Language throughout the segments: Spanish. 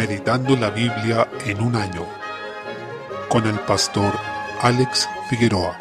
Meditando la Biblia en un año con el pastor Alex Figueroa.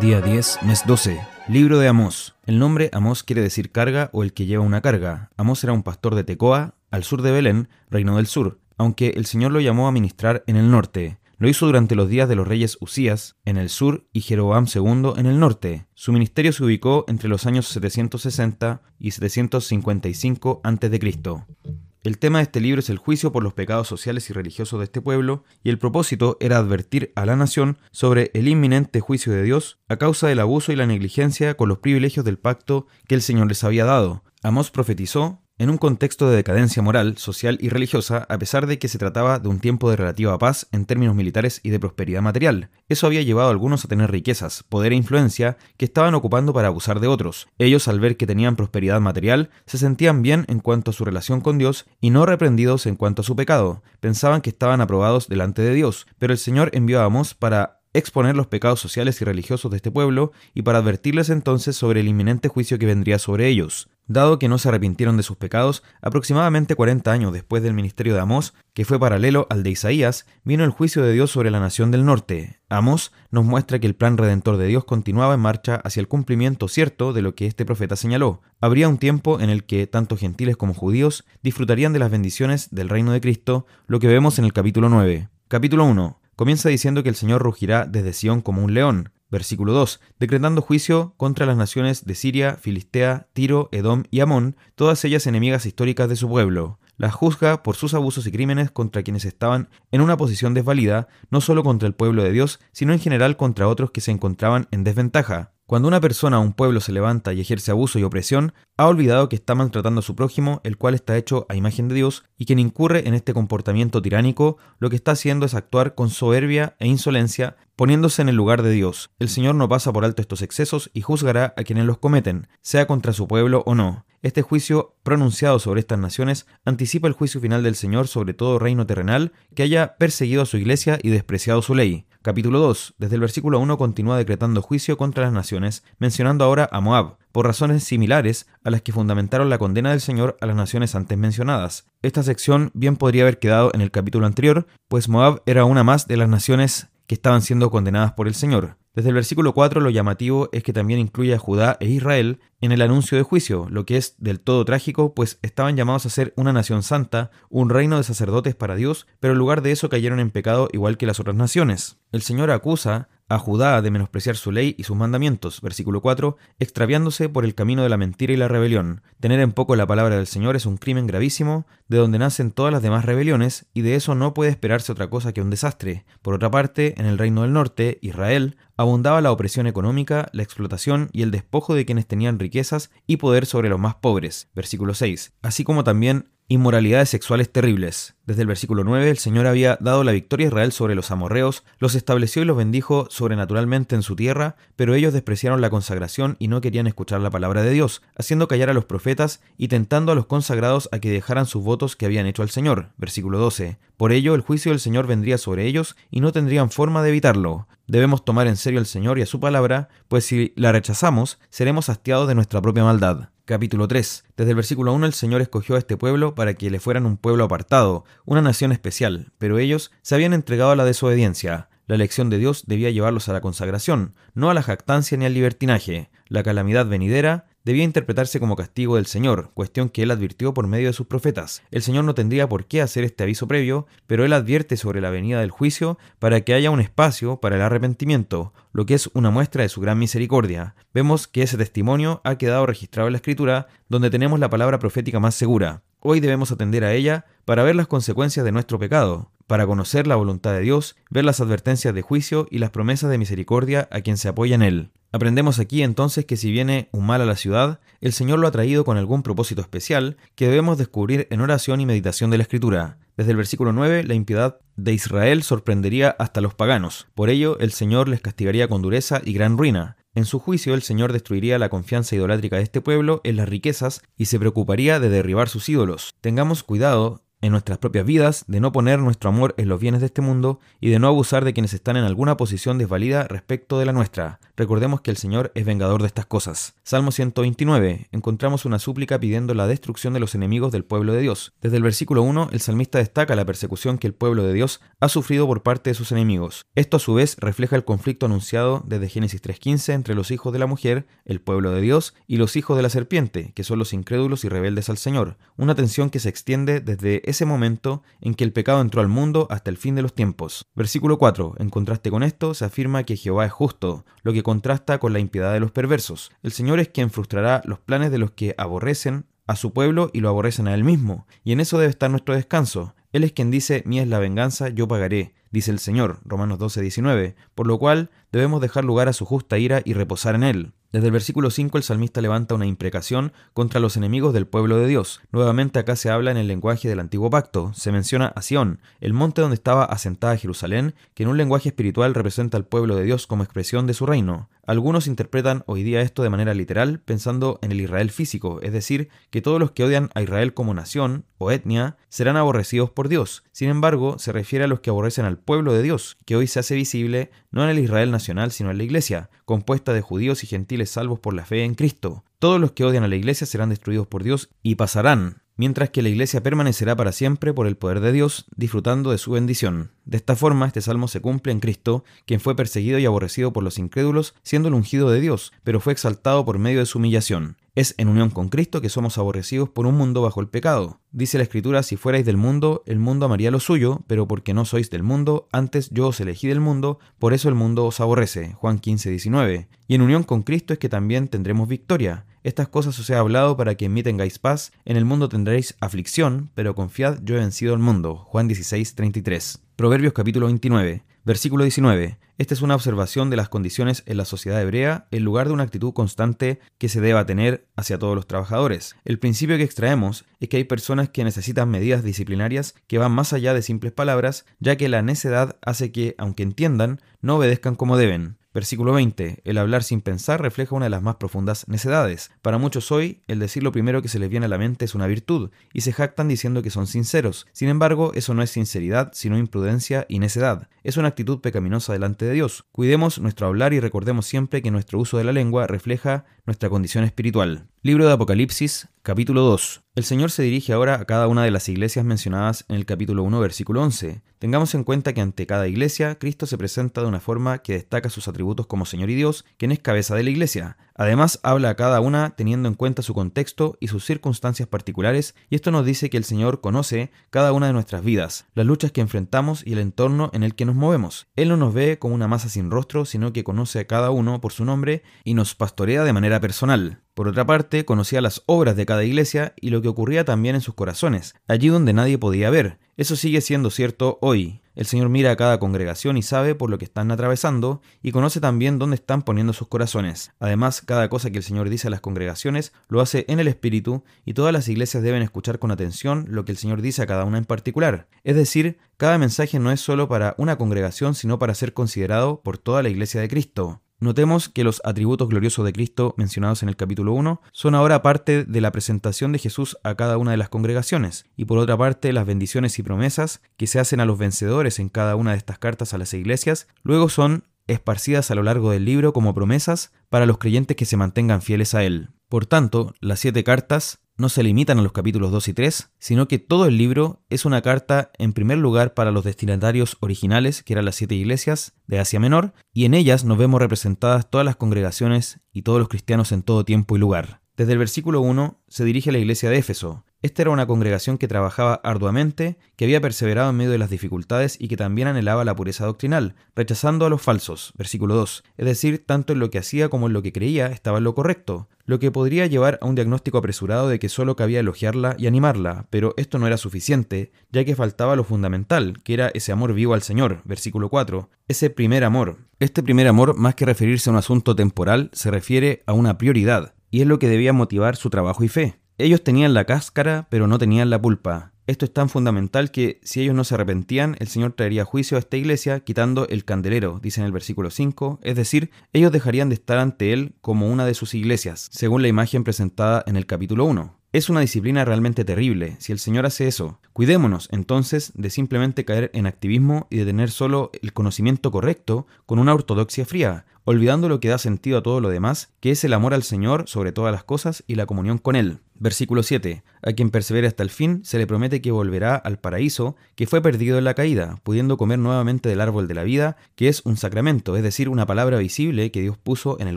Día 10, mes 12. Libro de Amós. El nombre Amós quiere decir carga o el que lleva una carga. Amós era un pastor de Tecoa, al sur de Belén, reino del sur, aunque el Señor lo llamó a ministrar en el norte. Lo hizo durante los días de los reyes Usías en el sur y Jeroboam II en el norte. Su ministerio se ubicó entre los años 760 y 755 a.C. El tema de este libro es el juicio por los pecados sociales y religiosos de este pueblo, y el propósito era advertir a la nación sobre el inminente juicio de Dios a causa del abuso y la negligencia con los privilegios del pacto que el Señor les había dado. Amós profetizó en un contexto de decadencia moral, social y religiosa, a pesar de que se trataba de un tiempo de relativa paz en términos militares y de prosperidad material. Eso había llevado a algunos a tener riquezas, poder e influencia que estaban ocupando para abusar de otros. Ellos, al ver que tenían prosperidad material, se sentían bien en cuanto a su relación con Dios y no reprendidos en cuanto a su pecado. Pensaban que estaban aprobados delante de Dios, pero el Señor envió a Amos para exponer los pecados sociales y religiosos de este pueblo y para advertirles entonces sobre el inminente juicio que vendría sobre ellos. Dado que no se arrepintieron de sus pecados, aproximadamente 40 años después del ministerio de Amós, que fue paralelo al de Isaías, vino el juicio de Dios sobre la nación del norte. Amós nos muestra que el plan redentor de Dios continuaba en marcha hacia el cumplimiento cierto de lo que este profeta señaló. Habría un tiempo en el que tanto gentiles como judíos disfrutarían de las bendiciones del reino de Cristo, lo que vemos en el capítulo 9. Capítulo 1. Comienza diciendo que el Señor rugirá desde Sión como un león. Versículo 2. Decretando juicio contra las naciones de Siria, Filistea, Tiro, Edom y Amón, todas ellas enemigas históricas de su pueblo. Las juzga por sus abusos y crímenes contra quienes estaban en una posición desvalida, no solo contra el pueblo de Dios, sino en general contra otros que se encontraban en desventaja. Cuando una persona o un pueblo se levanta y ejerce abuso y opresión, ha olvidado que está maltratando a su prójimo, el cual está hecho a imagen de Dios, y quien incurre en este comportamiento tiránico, lo que está haciendo es actuar con soberbia e insolencia, poniéndose en el lugar de Dios. El Señor no pasa por alto estos excesos y juzgará a quienes los cometen, sea contra su pueblo o no. Este juicio pronunciado sobre estas naciones anticipa el juicio final del Señor sobre todo reino terrenal que haya perseguido a su iglesia y despreciado su ley. Capítulo 2. Desde el versículo 1 continúa decretando juicio contra las naciones, mencionando ahora a Moab, por razones similares a las que fundamentaron la condena del Señor a las naciones antes mencionadas. Esta sección bien podría haber quedado en el capítulo anterior, pues Moab era una más de las naciones que estaban siendo condenadas por el Señor. Desde el versículo 4 lo llamativo es que también incluye a Judá e Israel en el anuncio de juicio, lo que es del todo trágico, pues estaban llamados a ser una nación santa, un reino de sacerdotes para Dios, pero en lugar de eso cayeron en pecado igual que las otras naciones. El Señor acusa a Judá de menospreciar su ley y sus mandamientos, versículo 4, extraviándose por el camino de la mentira y la rebelión. Tener en poco la palabra del Señor es un crimen gravísimo, de donde nacen todas las demás rebeliones, y de eso no puede esperarse otra cosa que un desastre. Por otra parte, en el reino del norte, Israel, abundaba la opresión económica, la explotación y el despojo de quienes tenían riquezas y poder sobre los más pobres, versículo 6, así como también inmoralidades sexuales terribles. Desde el versículo 9, el Señor había dado la victoria a Israel sobre los amorreos, los estableció y los bendijo sobrenaturalmente en su tierra, pero ellos despreciaron la consagración y no querían escuchar la palabra de Dios, haciendo callar a los profetas y tentando a los consagrados a que dejaran sus votos que habían hecho al Señor. Versículo 12. Por ello, el juicio del Señor vendría sobre ellos y no tendrían forma de evitarlo. Debemos tomar en serio al Señor y a su palabra, pues si la rechazamos, seremos hastiados de nuestra propia maldad. Capítulo 3. Desde el versículo 1 el Señor escogió a este pueblo para que le fueran un pueblo apartado, una nación especial, pero ellos se habían entregado a la desobediencia. La elección de Dios debía llevarlos a la consagración, no a la jactancia ni al libertinaje. La calamidad venidera debía interpretarse como castigo del Señor, cuestión que él advirtió por medio de sus profetas. El Señor no tendría por qué hacer este aviso previo, pero él advierte sobre la venida del juicio para que haya un espacio para el arrepentimiento, lo que es una muestra de su gran misericordia. Vemos que ese testimonio ha quedado registrado en la Escritura, donde tenemos la palabra profética más segura. Hoy debemos atender a ella para ver las consecuencias de nuestro pecado, para conocer la voluntad de Dios, ver las advertencias de juicio y las promesas de misericordia a quien se apoya en él. Aprendemos aquí entonces que si viene un mal a la ciudad, el Señor lo ha traído con algún propósito especial que debemos descubrir en oración y meditación de la Escritura. Desde el versículo 9, la impiedad de Israel sorprendería hasta los paganos. Por ello, el Señor les castigaría con dureza y gran ruina. En su juicio, el Señor destruiría la confianza idolátrica de este pueblo en las riquezas y se preocuparía de derribar sus ídolos. Tengamos cuidado en nuestras propias vidas, de no poner nuestro amor en los bienes de este mundo y de no abusar de quienes están en alguna posición desvalida respecto de la nuestra. Recordemos que el Señor es vengador de estas cosas. Salmo 129. Encontramos una súplica pidiendo la destrucción de los enemigos del pueblo de Dios. Desde el versículo 1, el salmista destaca la persecución que el pueblo de Dios ha sufrido por parte de sus enemigos. Esto a su vez refleja el conflicto anunciado desde Génesis 3.15 entre los hijos de la mujer, el pueblo de Dios, y los hijos de la serpiente, que son los incrédulos y rebeldes al Señor. Una tensión que se extiende desde ese momento en que el pecado entró al mundo hasta el fin de los tiempos. Versículo 4. En contraste con esto, se afirma que Jehová es justo, lo que contrasta con la impiedad de los perversos. El Señor es quien frustrará los planes de los que aborrecen a su pueblo y lo aborrecen a él mismo, y en eso debe estar nuestro descanso. Él es quien dice, mía es la venganza, yo pagaré, dice el Señor, Romanos 12, 19, por lo cual debemos dejar lugar a su justa ira y reposar en él. Desde el versículo 5 el salmista levanta una imprecación contra los enemigos del pueblo de Dios. Nuevamente acá se habla en el lenguaje del antiguo pacto. Se menciona a Sión, el monte donde estaba asentada Jerusalén, que en un lenguaje espiritual representa al pueblo de Dios como expresión de su reino. Algunos interpretan hoy día esto de manera literal, pensando en el Israel físico, es decir, que todos los que odian a Israel como nación o etnia serán aborrecidos por Dios. Sin embargo, se refiere a los que aborrecen al pueblo de Dios, que hoy se hace visible no en el Israel nacional, sino en la Iglesia, compuesta de judíos y gentiles salvos por la fe en Cristo. Todos los que odian a la Iglesia serán destruidos por Dios y pasarán mientras que la iglesia permanecerá para siempre por el poder de Dios, disfrutando de su bendición. De esta forma, este salmo se cumple en Cristo, quien fue perseguido y aborrecido por los incrédulos, siendo el ungido de Dios, pero fue exaltado por medio de su humillación. Es en unión con Cristo que somos aborrecidos por un mundo bajo el pecado. Dice la Escritura, si fuerais del mundo, el mundo amaría lo suyo, pero porque no sois del mundo, antes yo os elegí del mundo, por eso el mundo os aborrece. Juan 15, 19. Y en unión con Cristo es que también tendremos victoria. Estas cosas os he hablado para que en mí tengáis paz, en el mundo tendréis aflicción, pero confiad, yo he vencido el mundo. Juan 16, 33. Proverbios capítulo 29. Versículo 19. Esta es una observación de las condiciones en la sociedad hebrea en lugar de una actitud constante que se deba tener hacia todos los trabajadores. El principio que extraemos es que hay personas que necesitan medidas disciplinarias que van más allá de simples palabras, ya que la necedad hace que, aunque entiendan, no obedezcan como deben. Versículo 20. El hablar sin pensar refleja una de las más profundas necedades. Para muchos hoy, el decir lo primero que se les viene a la mente es una virtud, y se jactan diciendo que son sinceros. Sin embargo, eso no es sinceridad, sino imprudencia y necedad. Es una actitud pecaminosa delante de Dios. Cuidemos nuestro hablar y recordemos siempre que nuestro uso de la lengua refleja nuestra condición espiritual. Libro de Apocalipsis, capítulo 2. El Señor se dirige ahora a cada una de las iglesias mencionadas en el capítulo 1, versículo 11. Tengamos en cuenta que ante cada iglesia, Cristo se presenta de una forma que destaca sus atributos como Señor y Dios, quien es cabeza de la iglesia. Además, habla a cada una teniendo en cuenta su contexto y sus circunstancias particulares, y esto nos dice que el Señor conoce cada una de nuestras vidas, las luchas que enfrentamos y el entorno en el que nos movemos. Él no nos ve como una masa sin rostro, sino que conoce a cada uno por su nombre y nos pastorea de manera personal. Por otra parte, conocía las obras de cada iglesia y lo que ocurría también en sus corazones, allí donde nadie podía ver. Eso sigue siendo cierto hoy. El Señor mira a cada congregación y sabe por lo que están atravesando y conoce también dónde están poniendo sus corazones. Además, cada cosa que el Señor dice a las congregaciones lo hace en el Espíritu y todas las iglesias deben escuchar con atención lo que el Señor dice a cada una en particular. Es decir, cada mensaje no es solo para una congregación, sino para ser considerado por toda la iglesia de Cristo. Notemos que los atributos gloriosos de Cristo mencionados en el capítulo 1 son ahora parte de la presentación de Jesús a cada una de las congregaciones, y por otra parte las bendiciones y promesas que se hacen a los vencedores en cada una de estas cartas a las iglesias, luego son esparcidas a lo largo del libro como promesas para los creyentes que se mantengan fieles a él. Por tanto, las siete cartas no se limitan a los capítulos 2 y 3, sino que todo el libro es una carta en primer lugar para los destinatarios originales, que eran las siete iglesias de Asia Menor, y en ellas nos vemos representadas todas las congregaciones y todos los cristianos en todo tiempo y lugar. Desde el versículo 1 se dirige a la iglesia de Éfeso. Esta era una congregación que trabajaba arduamente, que había perseverado en medio de las dificultades y que también anhelaba la pureza doctrinal, rechazando a los falsos. Versículo 2. Es decir, tanto en lo que hacía como en lo que creía estaba en lo correcto, lo que podría llevar a un diagnóstico apresurado de que solo cabía elogiarla y animarla, pero esto no era suficiente, ya que faltaba lo fundamental, que era ese amor vivo al Señor. Versículo 4. Ese primer amor. Este primer amor, más que referirse a un asunto temporal, se refiere a una prioridad y es lo que debía motivar su trabajo y fe. Ellos tenían la cáscara, pero no tenían la pulpa. Esto es tan fundamental que si ellos no se arrepentían, el Señor traería juicio a esta iglesia quitando el candelero, dice en el versículo 5, es decir, ellos dejarían de estar ante Él como una de sus iglesias, según la imagen presentada en el capítulo 1. Es una disciplina realmente terrible si el Señor hace eso. Cuidémonos entonces de simplemente caer en activismo y de tener solo el conocimiento correcto con una ortodoxia fría, olvidando lo que da sentido a todo lo demás, que es el amor al Señor sobre todas las cosas y la comunión con Él. Versículo 7. A quien persevere hasta el fin, se le promete que volverá al paraíso que fue perdido en la caída, pudiendo comer nuevamente del árbol de la vida, que es un sacramento, es decir, una palabra visible que Dios puso en el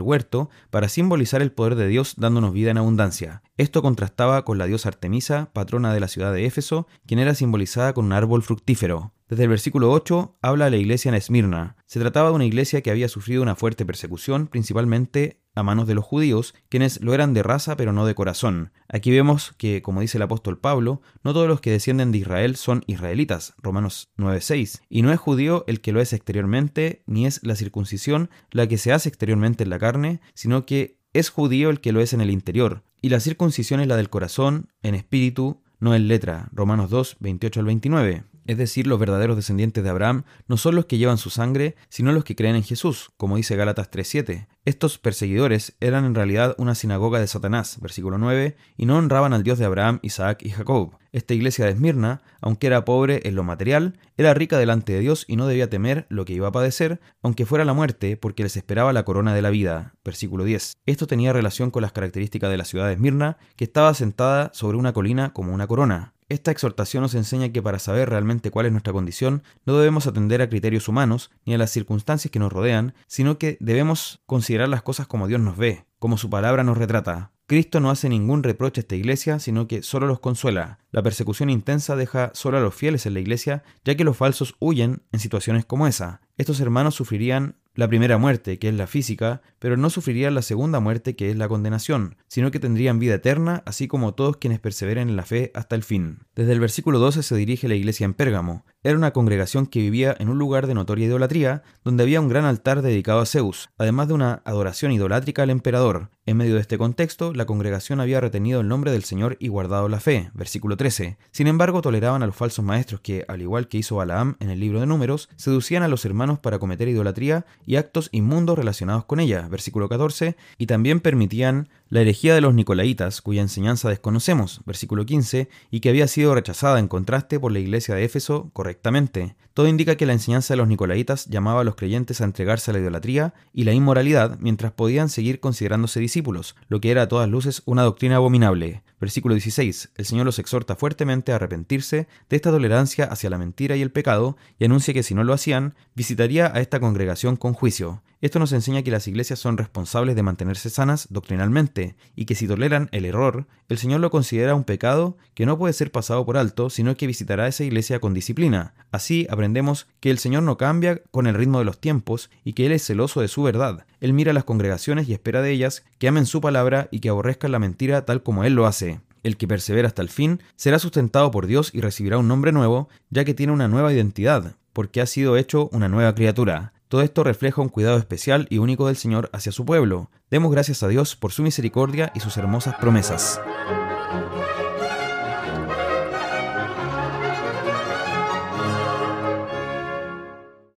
huerto para simbolizar el poder de Dios dándonos vida en abundancia. Esto contrastaba con la diosa Artemisa, patrona de la ciudad de Éfeso, quien era simbolizada con un árbol fructífero. Desde el versículo 8 habla la iglesia en Esmirna. Se trataba de una iglesia que había sufrido una fuerte persecución, principalmente a manos de los judíos, quienes lo eran de raza pero no de corazón. Aquí vemos que, como dice el apóstol Pablo, no todos los que descienden de Israel son israelitas, Romanos 9:6, y no es judío el que lo es exteriormente, ni es la circuncisión la que se hace exteriormente en la carne, sino que es judío el que lo es en el interior, y la circuncisión es la del corazón, en espíritu, no en letra, Romanos 2, 28 al 29. Es decir, los verdaderos descendientes de Abraham no son los que llevan su sangre, sino los que creen en Jesús, como dice Gálatas 3.7. Estos perseguidores eran en realidad una sinagoga de Satanás, versículo 9, y no honraban al Dios de Abraham, Isaac y Jacob. Esta iglesia de Esmirna, aunque era pobre en lo material, era rica delante de Dios y no debía temer lo que iba a padecer, aunque fuera la muerte, porque les esperaba la corona de la vida. Versículo 10. Esto tenía relación con las características de la ciudad de Esmirna, que estaba sentada sobre una colina como una corona. Esta exhortación nos enseña que para saber realmente cuál es nuestra condición, no debemos atender a criterios humanos ni a las circunstancias que nos rodean, sino que debemos considerar las cosas como Dios nos ve, como su palabra nos retrata. Cristo no hace ningún reproche a esta iglesia, sino que solo los consuela. La persecución intensa deja solo a los fieles en la iglesia, ya que los falsos huyen en situaciones como esa. Estos hermanos sufrirían la primera muerte, que es la física, pero no sufrirían la segunda muerte, que es la condenación, sino que tendrían vida eterna, así como todos quienes perseveren en la fe hasta el fin. Desde el versículo 12 se dirige la iglesia en Pérgamo. Era una congregación que vivía en un lugar de notoria idolatría, donde había un gran altar dedicado a Zeus, además de una adoración idolátrica al emperador. En medio de este contexto, la congregación había retenido el nombre del Señor y guardado la fe. Versículo 13. Sin embargo, toleraban a los falsos maestros que, al igual que hizo Balaam en el libro de Números, seducían a los hermanos para cometer idolatría y actos inmundos relacionados con ella, versículo 14, y también permitían la herejía de los nicolaitas, cuya enseñanza desconocemos, versículo 15, y que había sido rechazada en contraste por la iglesia de Éfeso correctamente. Todo indica que la enseñanza de los nicolaitas llamaba a los creyentes a entregarse a la idolatría y la inmoralidad mientras podían seguir considerándose discípulos, lo que era a todas luces una doctrina abominable. Versículo 16. El Señor los exhorta fuertemente a arrepentirse de esta tolerancia hacia la mentira y el pecado y anuncia que si no lo hacían, visitaría a esta congregación con juicio. Esto nos enseña que las iglesias son responsables de mantenerse sanas doctrinalmente y que si toleran el error, el Señor lo considera un pecado que no puede ser pasado por alto, sino que visitará esa iglesia con disciplina. Así aprendemos que el Señor no cambia con el ritmo de los tiempos y que Él es celoso de su verdad. Él mira a las congregaciones y espera de ellas que amen su palabra y que aborrezcan la mentira tal como Él lo hace. El que persevera hasta el fin será sustentado por Dios y recibirá un nombre nuevo, ya que tiene una nueva identidad, porque ha sido hecho una nueva criatura. Todo esto refleja un cuidado especial y único del Señor hacia su pueblo. Demos gracias a Dios por su misericordia y sus hermosas promesas.